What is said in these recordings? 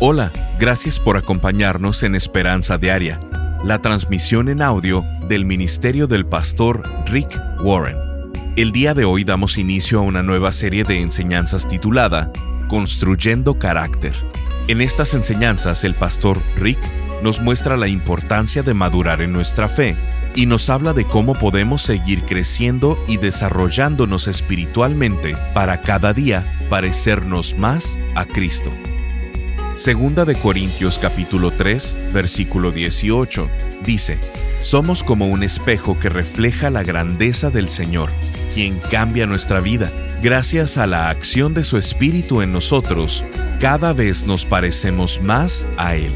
Hola, gracias por acompañarnos en Esperanza Diaria, la transmisión en audio del Ministerio del Pastor Rick Warren. El día de hoy damos inicio a una nueva serie de enseñanzas titulada Construyendo Carácter. En estas enseñanzas el pastor Rick nos muestra la importancia de madurar en nuestra fe y nos habla de cómo podemos seguir creciendo y desarrollándonos espiritualmente para cada día parecernos más a Cristo. Segunda de Corintios capítulo 3, versículo 18, dice, Somos como un espejo que refleja la grandeza del Señor, quien cambia nuestra vida. Gracias a la acción de su Espíritu en nosotros, cada vez nos parecemos más a Él.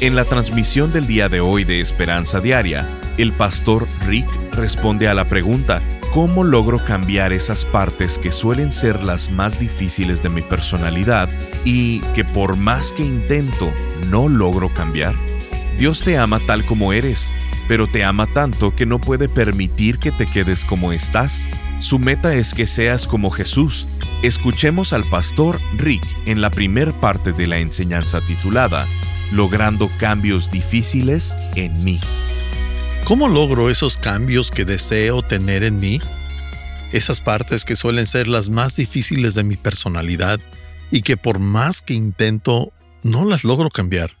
En la transmisión del día de hoy de Esperanza Diaria, el pastor Rick responde a la pregunta, ¿Cómo logro cambiar esas partes que suelen ser las más difíciles de mi personalidad y que por más que intento no logro cambiar? Dios te ama tal como eres, pero te ama tanto que no puede permitir que te quedes como estás. Su meta es que seas como Jesús. Escuchemos al pastor Rick en la primer parte de la enseñanza titulada Logrando cambios difíciles en mí. ¿Cómo logro esos cambios que deseo tener en mí? Esas partes que suelen ser las más difíciles de mi personalidad y que por más que intento no las logro cambiar.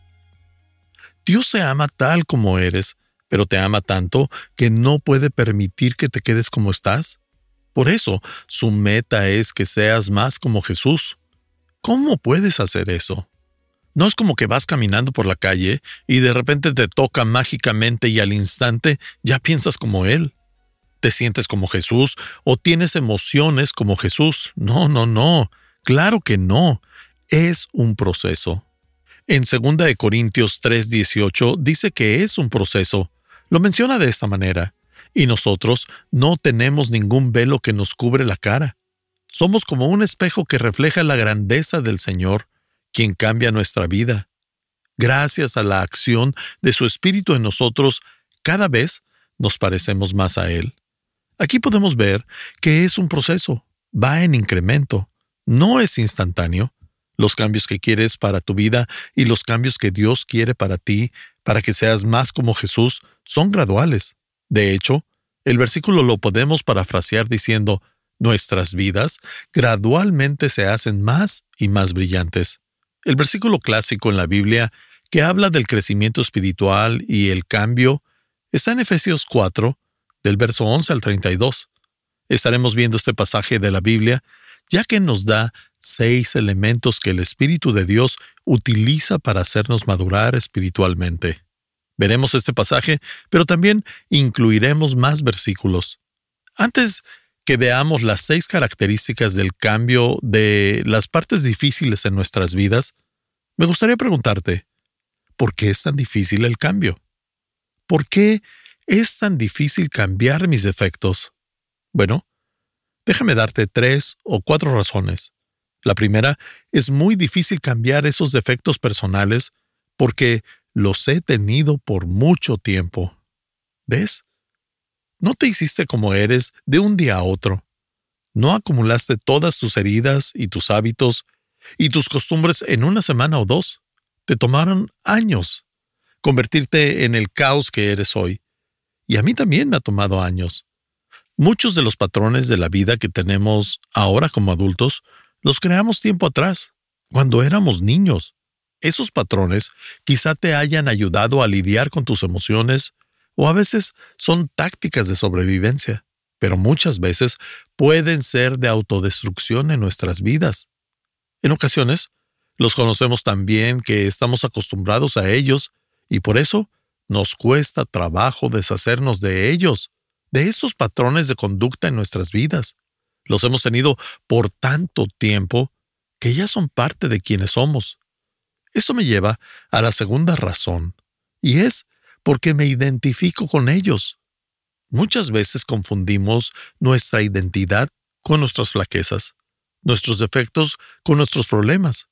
Dios te ama tal como eres, pero te ama tanto que no puede permitir que te quedes como estás. Por eso, su meta es que seas más como Jesús. ¿Cómo puedes hacer eso? No es como que vas caminando por la calle y de repente te toca mágicamente y al instante ya piensas como Él. Te sientes como Jesús o tienes emociones como Jesús. No, no, no. Claro que no. Es un proceso. En 2 de Corintios 3:18 dice que es un proceso. Lo menciona de esta manera. Y nosotros no tenemos ningún velo que nos cubre la cara. Somos como un espejo que refleja la grandeza del Señor quien cambia nuestra vida. Gracias a la acción de su Espíritu en nosotros, cada vez nos parecemos más a Él. Aquí podemos ver que es un proceso, va en incremento, no es instantáneo. Los cambios que quieres para tu vida y los cambios que Dios quiere para ti, para que seas más como Jesús, son graduales. De hecho, el versículo lo podemos parafrasear diciendo, nuestras vidas gradualmente se hacen más y más brillantes. El versículo clásico en la Biblia que habla del crecimiento espiritual y el cambio está en Efesios 4, del verso 11 al 32. Estaremos viendo este pasaje de la Biblia, ya que nos da seis elementos que el Espíritu de Dios utiliza para hacernos madurar espiritualmente. Veremos este pasaje, pero también incluiremos más versículos. Antes que veamos las seis características del cambio de las partes difíciles en nuestras vidas, me gustaría preguntarte, ¿por qué es tan difícil el cambio? ¿Por qué es tan difícil cambiar mis defectos? Bueno, déjame darte tres o cuatro razones. La primera, es muy difícil cambiar esos defectos personales porque los he tenido por mucho tiempo. ¿Ves? No te hiciste como eres de un día a otro. No acumulaste todas tus heridas y tus hábitos y tus costumbres en una semana o dos. Te tomaron años convertirte en el caos que eres hoy. Y a mí también me ha tomado años. Muchos de los patrones de la vida que tenemos ahora como adultos los creamos tiempo atrás, cuando éramos niños. Esos patrones quizá te hayan ayudado a lidiar con tus emociones, o a veces son tácticas de sobrevivencia, pero muchas veces pueden ser de autodestrucción en nuestras vidas. En ocasiones, los conocemos tan bien que estamos acostumbrados a ellos y por eso nos cuesta trabajo deshacernos de ellos, de estos patrones de conducta en nuestras vidas. Los hemos tenido por tanto tiempo que ya son parte de quienes somos. Esto me lleva a la segunda razón, y es porque me identifico con ellos. Muchas veces confundimos nuestra identidad con nuestras flaquezas, nuestros defectos con nuestros problemas,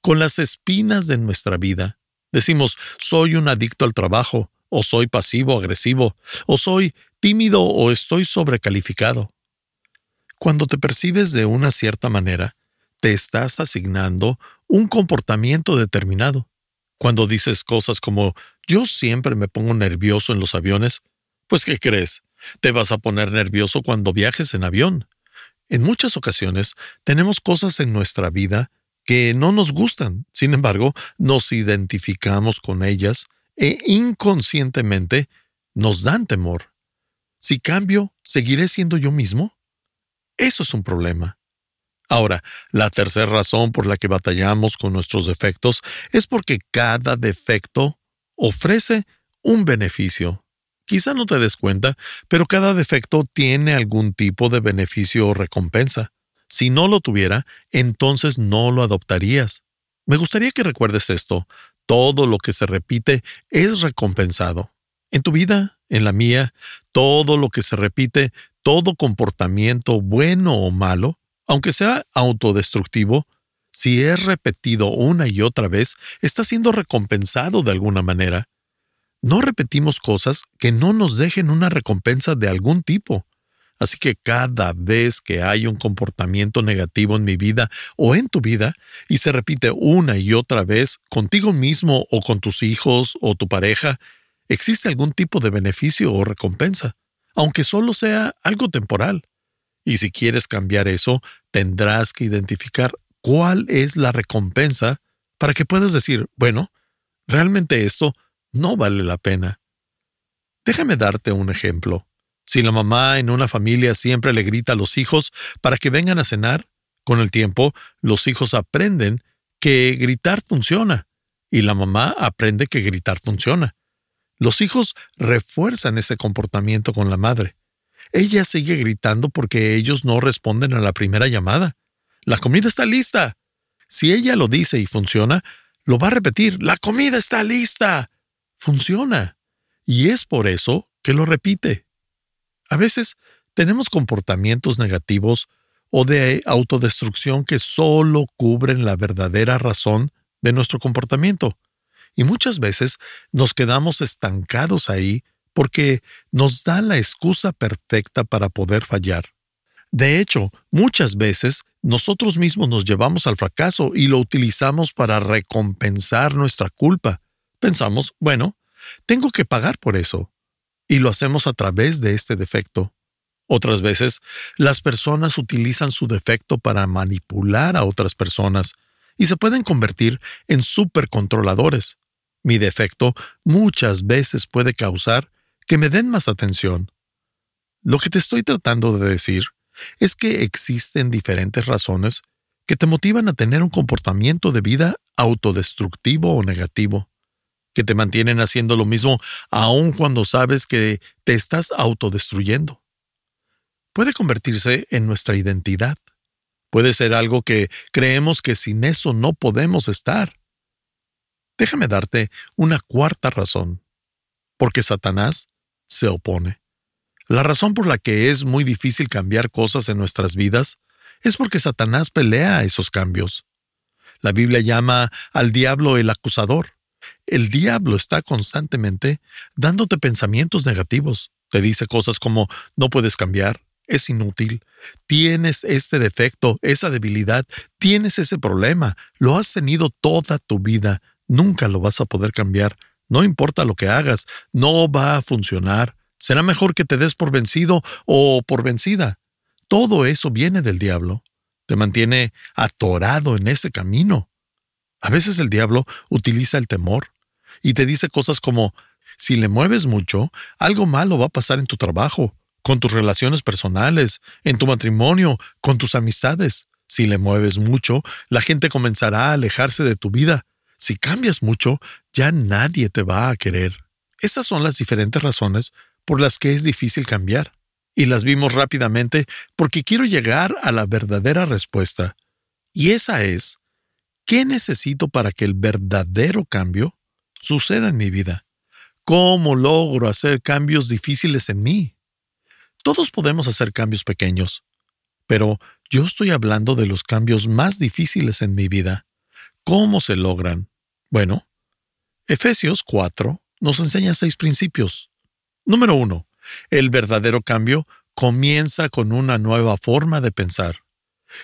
con las espinas de nuestra vida. Decimos, soy un adicto al trabajo, o soy pasivo agresivo, o soy tímido o estoy sobrecalificado. Cuando te percibes de una cierta manera, te estás asignando un comportamiento determinado. Cuando dices cosas como yo siempre me pongo nervioso en los aviones, pues ¿qué crees? Te vas a poner nervioso cuando viajes en avión. En muchas ocasiones tenemos cosas en nuestra vida que no nos gustan, sin embargo, nos identificamos con ellas e inconscientemente nos dan temor. Si cambio, ¿seguiré siendo yo mismo? Eso es un problema. Ahora, la tercera razón por la que batallamos con nuestros defectos es porque cada defecto ofrece un beneficio. Quizá no te des cuenta, pero cada defecto tiene algún tipo de beneficio o recompensa. Si no lo tuviera, entonces no lo adoptarías. Me gustaría que recuerdes esto. Todo lo que se repite es recompensado. En tu vida, en la mía, todo lo que se repite, todo comportamiento bueno o malo, aunque sea autodestructivo, si es repetido una y otra vez, está siendo recompensado de alguna manera. No repetimos cosas que no nos dejen una recompensa de algún tipo. Así que cada vez que hay un comportamiento negativo en mi vida o en tu vida y se repite una y otra vez contigo mismo o con tus hijos o tu pareja, existe algún tipo de beneficio o recompensa, aunque solo sea algo temporal. Y si quieres cambiar eso, tendrás que identificar cuál es la recompensa para que puedas decir, bueno, realmente esto no vale la pena. Déjame darte un ejemplo. Si la mamá en una familia siempre le grita a los hijos para que vengan a cenar, con el tiempo los hijos aprenden que gritar funciona y la mamá aprende que gritar funciona. Los hijos refuerzan ese comportamiento con la madre. Ella sigue gritando porque ellos no responden a la primera llamada. La comida está lista. Si ella lo dice y funciona, lo va a repetir. La comida está lista. Funciona. Y es por eso que lo repite. A veces tenemos comportamientos negativos o de autodestrucción que solo cubren la verdadera razón de nuestro comportamiento. Y muchas veces nos quedamos estancados ahí porque nos da la excusa perfecta para poder fallar. De hecho, muchas veces nosotros mismos nos llevamos al fracaso y lo utilizamos para recompensar nuestra culpa. Pensamos, bueno, tengo que pagar por eso. Y lo hacemos a través de este defecto. Otras veces, las personas utilizan su defecto para manipular a otras personas y se pueden convertir en supercontroladores. Mi defecto muchas veces puede causar que me den más atención. Lo que te estoy tratando de decir es que existen diferentes razones que te motivan a tener un comportamiento de vida autodestructivo o negativo, que te mantienen haciendo lo mismo aun cuando sabes que te estás autodestruyendo. Puede convertirse en nuestra identidad. Puede ser algo que creemos que sin eso no podemos estar. Déjame darte una cuarta razón. Porque Satanás se opone. La razón por la que es muy difícil cambiar cosas en nuestras vidas es porque Satanás pelea esos cambios. La Biblia llama al diablo el acusador. El diablo está constantemente dándote pensamientos negativos. Te dice cosas como no puedes cambiar, es inútil, tienes este defecto, esa debilidad, tienes ese problema, lo has tenido toda tu vida, nunca lo vas a poder cambiar, no importa lo que hagas, no va a funcionar. Será mejor que te des por vencido o por vencida. Todo eso viene del diablo. Te mantiene atorado en ese camino. A veces el diablo utiliza el temor y te dice cosas como, si le mueves mucho, algo malo va a pasar en tu trabajo, con tus relaciones personales, en tu matrimonio, con tus amistades. Si le mueves mucho, la gente comenzará a alejarse de tu vida. Si cambias mucho, ya nadie te va a querer. Esas son las diferentes razones por las que es difícil cambiar. Y las vimos rápidamente porque quiero llegar a la verdadera respuesta. Y esa es, ¿qué necesito para que el verdadero cambio suceda en mi vida? ¿Cómo logro hacer cambios difíciles en mí? Todos podemos hacer cambios pequeños, pero yo estoy hablando de los cambios más difíciles en mi vida. ¿Cómo se logran? Bueno, Efesios 4 nos enseña seis principios. Número 1. El verdadero cambio comienza con una nueva forma de pensar.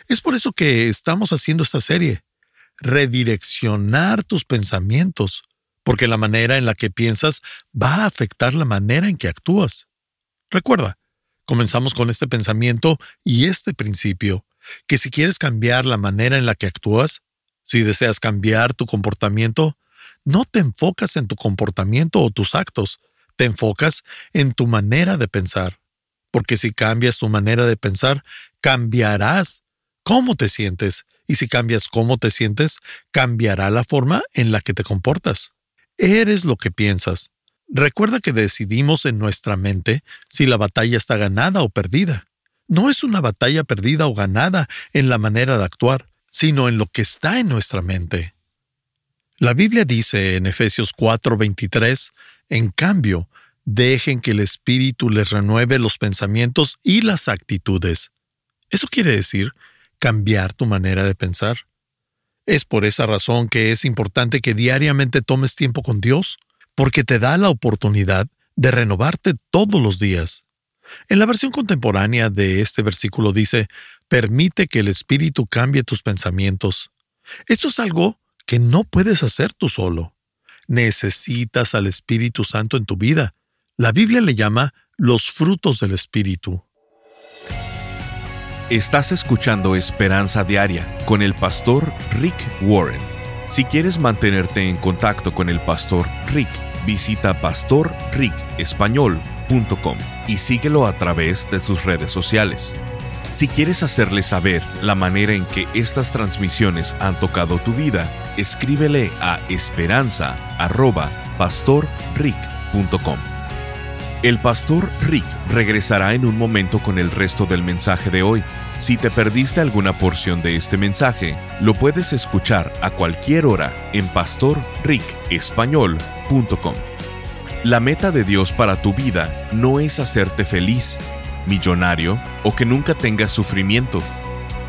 Es por eso que estamos haciendo esta serie. redireccionar tus pensamientos, porque la manera en la que piensas va a afectar la manera en que actúas. Recuerda, comenzamos con este pensamiento y este principio, que si quieres cambiar la manera en la que actúas, si deseas cambiar tu comportamiento, no te enfocas en tu comportamiento o tus actos, te enfocas en tu manera de pensar. Porque si cambias tu manera de pensar, cambiarás cómo te sientes. Y si cambias cómo te sientes, cambiará la forma en la que te comportas. Eres lo que piensas. Recuerda que decidimos en nuestra mente si la batalla está ganada o perdida. No es una batalla perdida o ganada en la manera de actuar, sino en lo que está en nuestra mente. La Biblia dice en Efesios 4:23, en cambio, dejen que el Espíritu les renueve los pensamientos y las actitudes. Eso quiere decir cambiar tu manera de pensar. Es por esa razón que es importante que diariamente tomes tiempo con Dios, porque te da la oportunidad de renovarte todos los días. En la versión contemporánea de este versículo dice, permite que el Espíritu cambie tus pensamientos. Esto es algo que no puedes hacer tú solo. Necesitas al Espíritu Santo en tu vida. La Biblia le llama los frutos del Espíritu. Estás escuchando Esperanza Diaria con el pastor Rick Warren. Si quieres mantenerte en contacto con el pastor Rick, visita pastorricespañol.com y síguelo a través de sus redes sociales. Si quieres hacerle saber la manera en que estas transmisiones han tocado tu vida, escríbele a esperanza.pastorrick.com. El pastor Rick regresará en un momento con el resto del mensaje de hoy. Si te perdiste alguna porción de este mensaje, lo puedes escuchar a cualquier hora en pastorricespañol.com. La meta de Dios para tu vida no es hacerte feliz, millonario o que nunca tengas sufrimiento.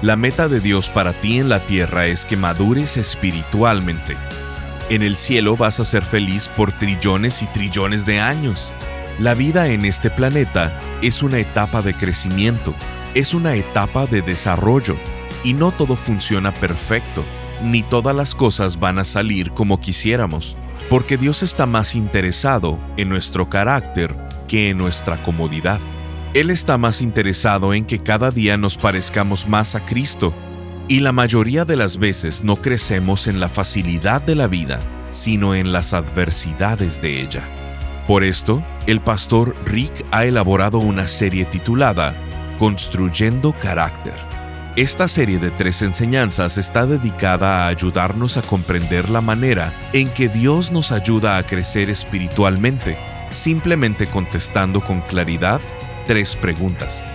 La meta de Dios para ti en la tierra es que madures espiritualmente. En el cielo vas a ser feliz por trillones y trillones de años. La vida en este planeta es una etapa de crecimiento, es una etapa de desarrollo, y no todo funciona perfecto, ni todas las cosas van a salir como quisiéramos, porque Dios está más interesado en nuestro carácter que en nuestra comodidad. Él está más interesado en que cada día nos parezcamos más a Cristo, y la mayoría de las veces no crecemos en la facilidad de la vida, sino en las adversidades de ella. Por esto, el pastor Rick ha elaborado una serie titulada Construyendo Carácter. Esta serie de tres enseñanzas está dedicada a ayudarnos a comprender la manera en que Dios nos ayuda a crecer espiritualmente, simplemente contestando con claridad tres preguntas.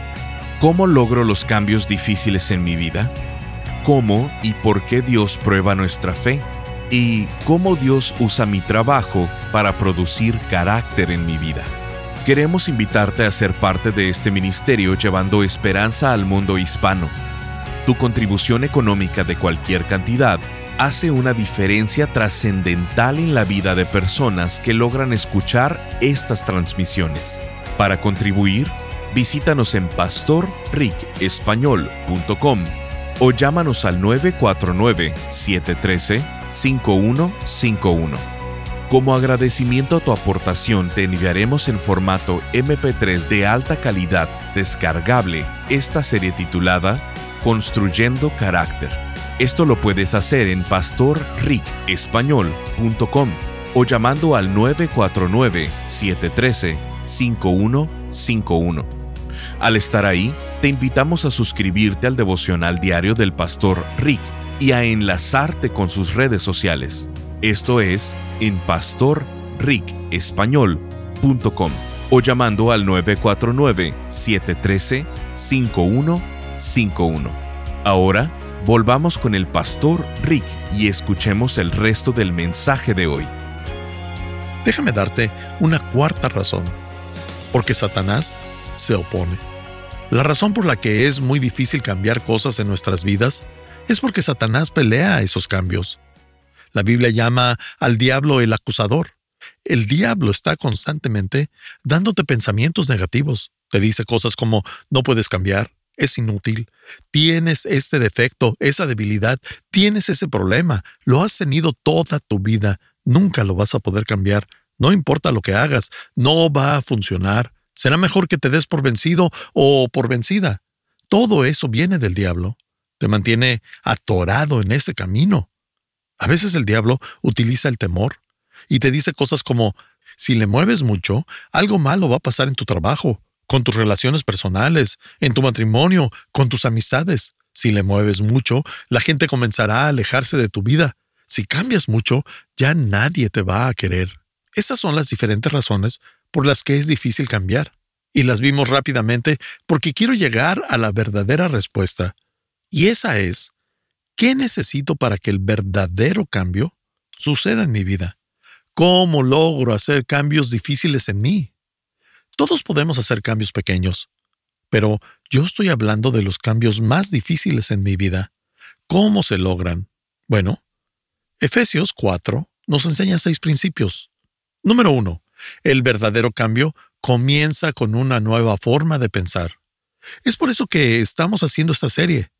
¿Cómo logro los cambios difíciles en mi vida? ¿Cómo y por qué Dios prueba nuestra fe? ¿Y cómo Dios usa mi trabajo para producir carácter en mi vida? Queremos invitarte a ser parte de este ministerio llevando esperanza al mundo hispano. Tu contribución económica de cualquier cantidad hace una diferencia trascendental en la vida de personas que logran escuchar estas transmisiones. Para contribuir, Visítanos en pastorricespañol.com o llámanos al 949-713-5151. Como agradecimiento a tu aportación te enviaremos en formato MP3 de alta calidad descargable esta serie titulada Construyendo Carácter. Esto lo puedes hacer en pastorricespañol.com o llamando al 949 713 5151. Al estar ahí, te invitamos a suscribirte al devocional diario del pastor Rick y a enlazarte con sus redes sociales. Esto es en pastorricespañol.com o llamando al 949-713-5151. Ahora, volvamos con el pastor Rick y escuchemos el resto del mensaje de hoy. Déjame darte una cuarta razón, porque Satanás se opone. La razón por la que es muy difícil cambiar cosas en nuestras vidas es porque Satanás pelea esos cambios. La Biblia llama al diablo el acusador. El diablo está constantemente dándote pensamientos negativos. Te dice cosas como no puedes cambiar, es inútil, tienes este defecto, esa debilidad, tienes ese problema, lo has tenido toda tu vida, nunca lo vas a poder cambiar, no importa lo que hagas, no va a funcionar, será mejor que te des por vencido o por vencida. Todo eso viene del diablo, te mantiene atorado en ese camino. A veces el diablo utiliza el temor y te dice cosas como, si le mueves mucho, algo malo va a pasar en tu trabajo, con tus relaciones personales, en tu matrimonio, con tus amistades. Si le mueves mucho, la gente comenzará a alejarse de tu vida. Si cambias mucho, ya nadie te va a querer. Esas son las diferentes razones por las que es difícil cambiar. Y las vimos rápidamente porque quiero llegar a la verdadera respuesta. Y esa es, ¿qué necesito para que el verdadero cambio suceda en mi vida? ¿Cómo logro hacer cambios difíciles en mí? Todos podemos hacer cambios pequeños, pero yo estoy hablando de los cambios más difíciles en mi vida. ¿Cómo se logran? Bueno, Efesios 4 nos enseña seis principios. Número uno, el verdadero cambio comienza con una nueva forma de pensar. Es por eso que estamos haciendo esta serie.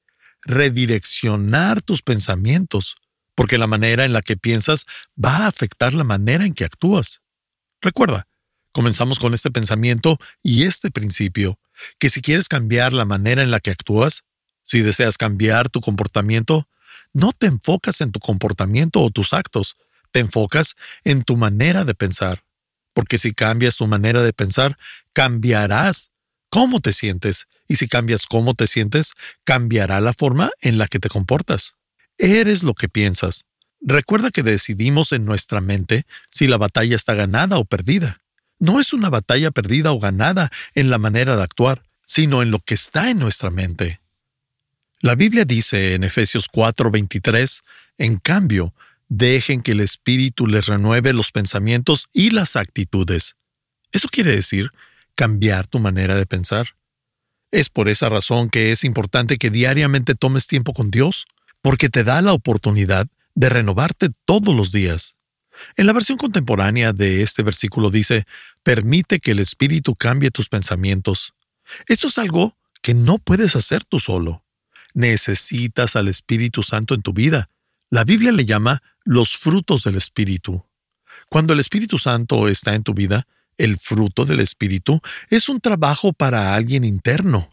Redireccionar tus pensamientos, porque la manera en la que piensas va a afectar la manera en que actúas. Recuerda, comenzamos con este pensamiento y este principio, que si quieres cambiar la manera en la que actúas, si deseas cambiar tu comportamiento, no te enfocas en tu comportamiento o tus actos, te enfocas en tu manera de pensar. Porque si cambias tu manera de pensar, cambiarás cómo te sientes. Y si cambias cómo te sientes, cambiará la forma en la que te comportas. Eres lo que piensas. Recuerda que decidimos en nuestra mente si la batalla está ganada o perdida. No es una batalla perdida o ganada en la manera de actuar, sino en lo que está en nuestra mente. La Biblia dice en Efesios 4:23, en cambio, dejen que el Espíritu les renueve los pensamientos y las actitudes. Eso quiere decir cambiar tu manera de pensar. Es por esa razón que es importante que diariamente tomes tiempo con Dios porque te da la oportunidad de renovarte todos los días. En la versión contemporánea de este versículo dice, permite que el Espíritu cambie tus pensamientos. Esto es algo que no puedes hacer tú solo. Necesitas al Espíritu Santo en tu vida. La Biblia le llama los frutos del Espíritu. Cuando el Espíritu Santo está en tu vida, el fruto del Espíritu es un trabajo para alguien interno.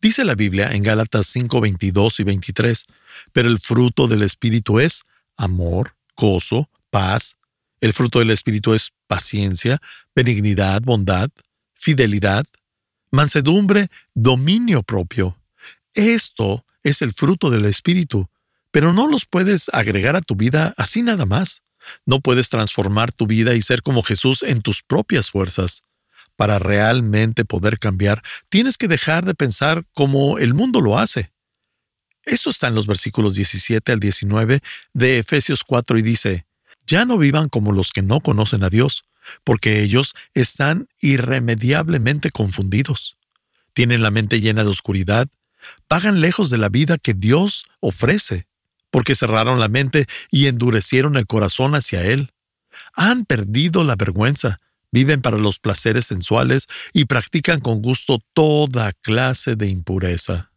Dice la Biblia en Gálatas 5, 22 y 23, pero el fruto del Espíritu es amor, gozo, paz. El fruto del Espíritu es paciencia, benignidad, bondad, fidelidad, mansedumbre, dominio propio. Esto es el fruto del Espíritu, pero no los puedes agregar a tu vida así nada más. No puedes transformar tu vida y ser como Jesús en tus propias fuerzas. Para realmente poder cambiar, tienes que dejar de pensar como el mundo lo hace. Esto está en los versículos 17 al 19 de Efesios 4 y dice, Ya no vivan como los que no conocen a Dios, porque ellos están irremediablemente confundidos. Tienen la mente llena de oscuridad, pagan lejos de la vida que Dios ofrece, porque cerraron la mente y endurecieron el corazón hacia Él. Han perdido la vergüenza, viven para los placeres sensuales y practican con gusto toda clase de impureza.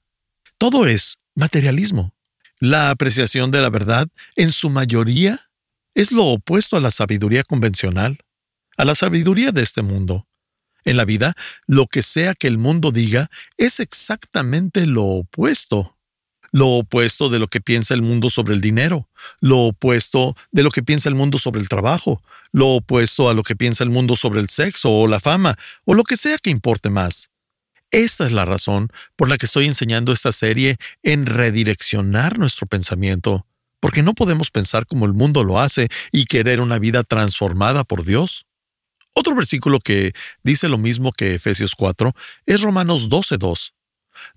Todo es materialismo. La apreciación de la verdad, en su mayoría, es lo opuesto a la sabiduría convencional, a la sabiduría de este mundo. En la vida, lo que sea que el mundo diga es exactamente lo opuesto lo opuesto de lo que piensa el mundo sobre el dinero, lo opuesto de lo que piensa el mundo sobre el trabajo, lo opuesto a lo que piensa el mundo sobre el sexo o la fama, o lo que sea que importe más. Esta es la razón por la que estoy enseñando esta serie en redireccionar nuestro pensamiento, porque no podemos pensar como el mundo lo hace y querer una vida transformada por Dios. Otro versículo que dice lo mismo que Efesios 4 es Romanos 12.2.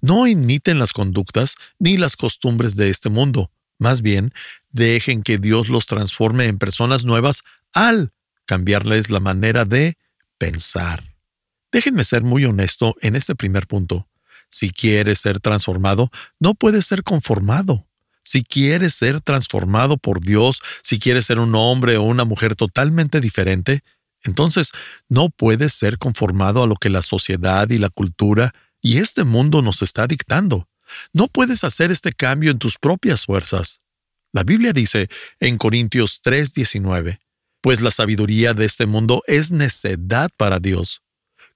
No imiten las conductas ni las costumbres de este mundo. Más bien, dejen que Dios los transforme en personas nuevas al cambiarles la manera de pensar. Déjenme ser muy honesto en este primer punto. Si quieres ser transformado, no puedes ser conformado. Si quieres ser transformado por Dios, si quieres ser un hombre o una mujer totalmente diferente, entonces no puedes ser conformado a lo que la sociedad y la cultura y este mundo nos está dictando. No puedes hacer este cambio en tus propias fuerzas. La Biblia dice en Corintios 3:19, pues la sabiduría de este mundo es necedad para Dios.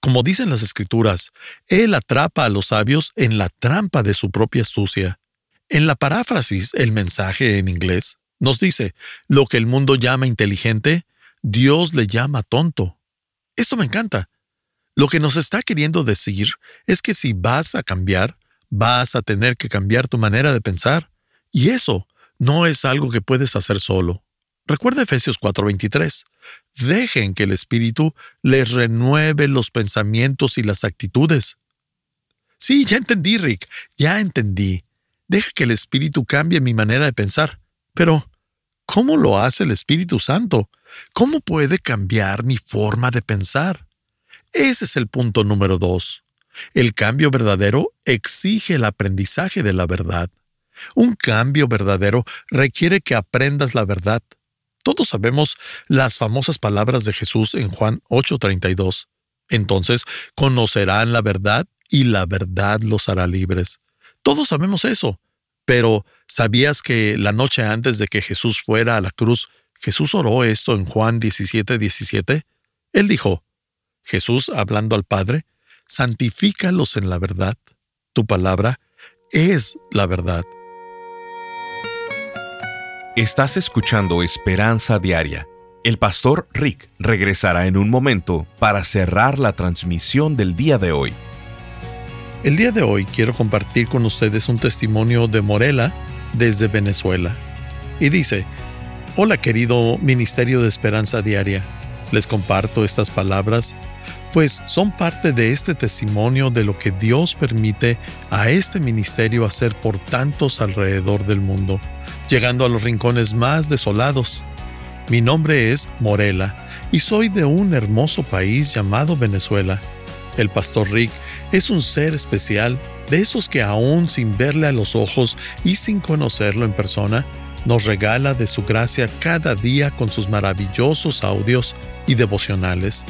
Como dicen las escrituras, Él atrapa a los sabios en la trampa de su propia astucia. En la paráfrasis, el mensaje en inglés nos dice, lo que el mundo llama inteligente, Dios le llama tonto. Esto me encanta. Lo que nos está queriendo decir es que si vas a cambiar, vas a tener que cambiar tu manera de pensar. Y eso no es algo que puedes hacer solo. Recuerda Efesios 4:23. Dejen que el Espíritu les renueve los pensamientos y las actitudes. Sí, ya entendí, Rick, ya entendí. Deja que el Espíritu cambie mi manera de pensar. Pero, ¿cómo lo hace el Espíritu Santo? ¿Cómo puede cambiar mi forma de pensar? Ese es el punto número dos. El cambio verdadero exige el aprendizaje de la verdad. Un cambio verdadero requiere que aprendas la verdad. Todos sabemos las famosas palabras de Jesús en Juan 8:32. Entonces conocerán la verdad y la verdad los hará libres. Todos sabemos eso. Pero, ¿sabías que la noche antes de que Jesús fuera a la cruz, Jesús oró esto en Juan 17, 17? Él dijo, Jesús, hablando al Padre, santifícalos en la verdad. Tu palabra es la verdad. Estás escuchando Esperanza Diaria. El pastor Rick regresará en un momento para cerrar la transmisión del día de hoy. El día de hoy quiero compartir con ustedes un testimonio de Morela desde Venezuela. Y dice, Hola querido Ministerio de Esperanza Diaria, les comparto estas palabras, pues son parte de este testimonio de lo que Dios permite a este ministerio hacer por tantos alrededor del mundo, llegando a los rincones más desolados. Mi nombre es Morela y soy de un hermoso país llamado Venezuela. El pastor Rick es un ser especial, de esos que aún sin verle a los ojos y sin conocerlo en persona, nos regala de su gracia cada día con sus maravillosos audios y devocionales.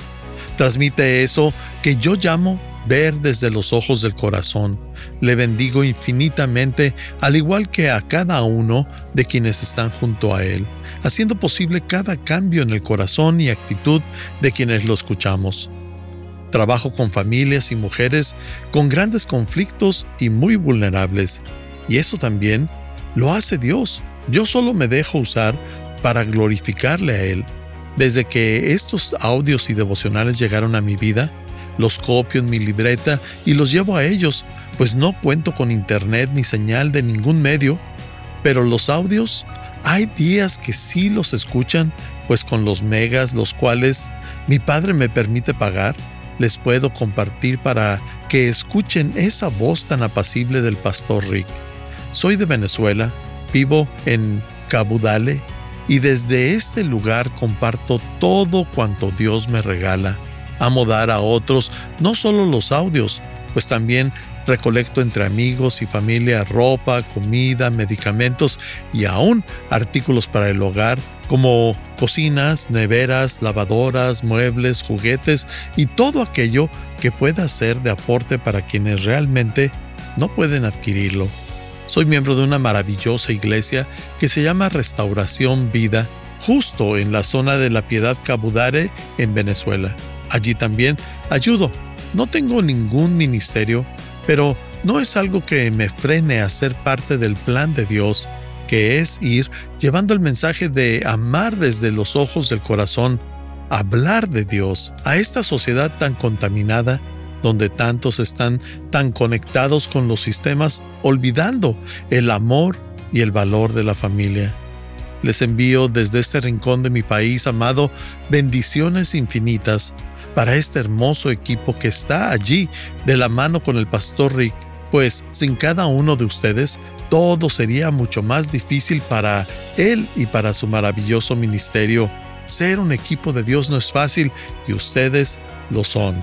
Transmite eso que yo llamo ver desde los ojos del corazón. Le bendigo infinitamente, al igual que a cada uno de quienes están junto a Él, haciendo posible cada cambio en el corazón y actitud de quienes lo escuchamos. Trabajo con familias y mujeres con grandes conflictos y muy vulnerables. Y eso también lo hace Dios. Yo solo me dejo usar para glorificarle a Él. Desde que estos audios y devocionales llegaron a mi vida, los copio en mi libreta y los llevo a ellos, pues no cuento con internet ni señal de ningún medio. Pero los audios, hay días que sí los escuchan, pues con los megas, los cuales mi padre me permite pagar, les puedo compartir para que escuchen esa voz tan apacible del pastor Rick. Soy de Venezuela, vivo en Cabudale y desde este lugar comparto todo cuanto Dios me regala. Amo dar a otros no solo los audios, pues también recolecto entre amigos y familia ropa, comida, medicamentos y aún artículos para el hogar como cocinas, neveras, lavadoras, muebles, juguetes y todo aquello que pueda ser de aporte para quienes realmente no pueden adquirirlo. Soy miembro de una maravillosa iglesia que se llama Restauración Vida, justo en la zona de la Piedad Cabudare en Venezuela. Allí también ayudo. No tengo ningún ministerio, pero no es algo que me frene a ser parte del plan de Dios que es ir llevando el mensaje de amar desde los ojos del corazón, hablar de Dios a esta sociedad tan contaminada, donde tantos están tan conectados con los sistemas, olvidando el amor y el valor de la familia. Les envío desde este rincón de mi país amado bendiciones infinitas para este hermoso equipo que está allí de la mano con el pastor Rick, pues sin cada uno de ustedes todo sería mucho más difícil para él y para su maravilloso ministerio. Ser un equipo de Dios no es fácil y ustedes lo son.